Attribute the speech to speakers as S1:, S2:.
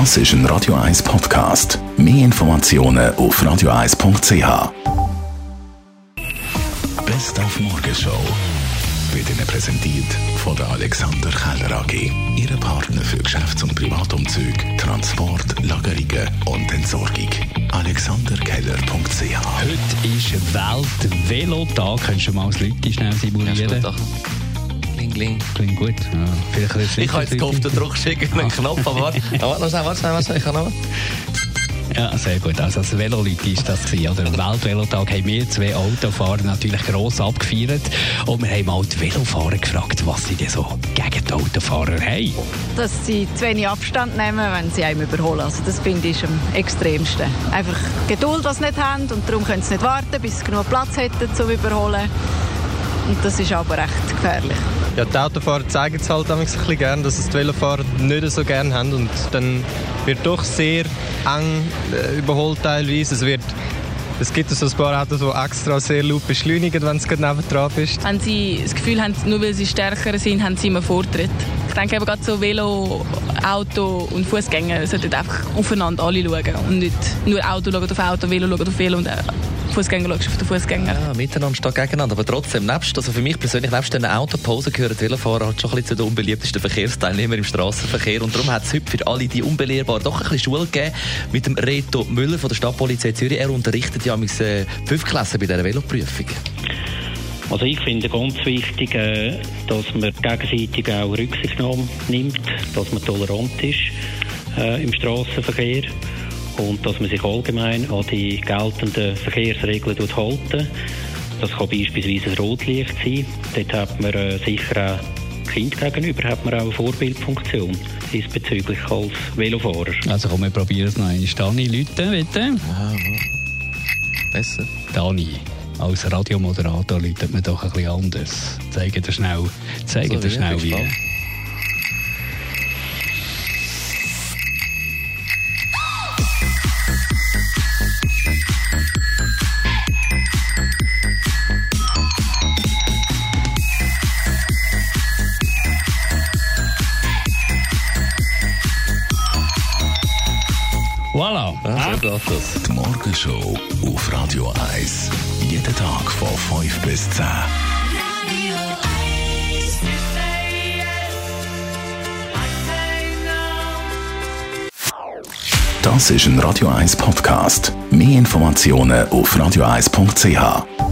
S1: Das ist ein Radio 1 Podcast. Mehr Informationen auf radio1.ch. Best auf Morgenshow wird Ihnen präsentiert von der Alexander Keller AG. Ihre Partner für Geschäfts- und Privatumzug, Transport, Lagerungen und Entsorgung. AlexanderKeller.ch
S2: Heute ist Welt-Velotag. Könntest du mal als Leute schnell simulieren?
S3: Kling, kling.
S2: Klingt gut. Ja, vielleicht ein bisschen
S3: Ich habe jetzt gehofft, du drückst irgendeinen Knopf, aber warte, Ja, warte warte warte schnell, ich kann noch.
S2: Ja, sehr gut. Also als Velolite ist das gewesen, oder? Am Weltvelotag haben wir zwei Autofahrer natürlich gross abgefeiert und wir haben mal die Velofahrer gefragt, was sie denn so gegen die Autofahrer haben.
S4: dass sie zu wenig Abstand nehmen, wenn sie einem überholen. Also das finde ich am extremsten. Einfach Geduld, was sie nicht haben und darum können sie nicht warten, bis sie genug Platz hätten zum Überholen. Und das ist aber recht gefährlich.
S5: Ja, die Autofahrer zeigen es halt ein bisschen gern, dass es die Velofahrer nicht so gern haben und dann wird doch sehr eng äh, überholt teilweise. Es wird es gibt so ein paar Autos, die extra sehr laut beschleunigen, wenn es gerade nebendran ist.
S6: Wenn sie das Gefühl haben, nur weil sie stärker sind, haben sie immer Vortritt. Ich denke eben gerade so Velo, Auto und Fußgänger sollten einfach aufeinander alle schauen und nicht nur Auto schauen auf Auto, Velo schauen auf Velo und äh, Fußgänger schauen auf den Fußgänger.
S3: Ja, miteinander statt gegeneinander. Aber trotzdem, nebst, also für mich persönlich, nebst den Autopausen gehören Velofahrer halt schon ein bisschen zu den unbeliebtesten Verkehrsteilnehmern im Straßenverkehr. Und darum hat es heute für alle die Unbelehrbaren doch ein bisschen Schule gegeben mit dem Reto Müller von der Stadtpolizei Zürich. Er unterrichtet ja mit äh, Fünftklässler bei dieser Veloprüfung.
S7: Also ich finde ganz wichtig, äh, dass man gegenseitig auch Rücksicht nimmt, dass man tolerant ist äh, im Straßenverkehr und dass man sich allgemein an die geltenden Verkehrsregeln hält. Das kann beispielsweise ein Rotlicht sein. Dort hat man äh, sicher auch Kind gegenüber hat man auch eine Vorbildfunktion diesbezüglich als Velofahrer.
S2: Also komm, wir probieren es noch einmal. Dani, Leute, bitte.
S3: Besser.
S2: Dani, als Radiomoderator läutet man doch ein bisschen anders. Zeige dir schnell, zeige
S3: So,
S2: dir schnell wie. Voilà.
S3: Ja, so geht das.
S1: Die Morgenshow auf Radio 1. Jeden Tag von 5 bis 10. Das ist ein Radio 1 Podcast. Mehr Informationen auf radio1.ch.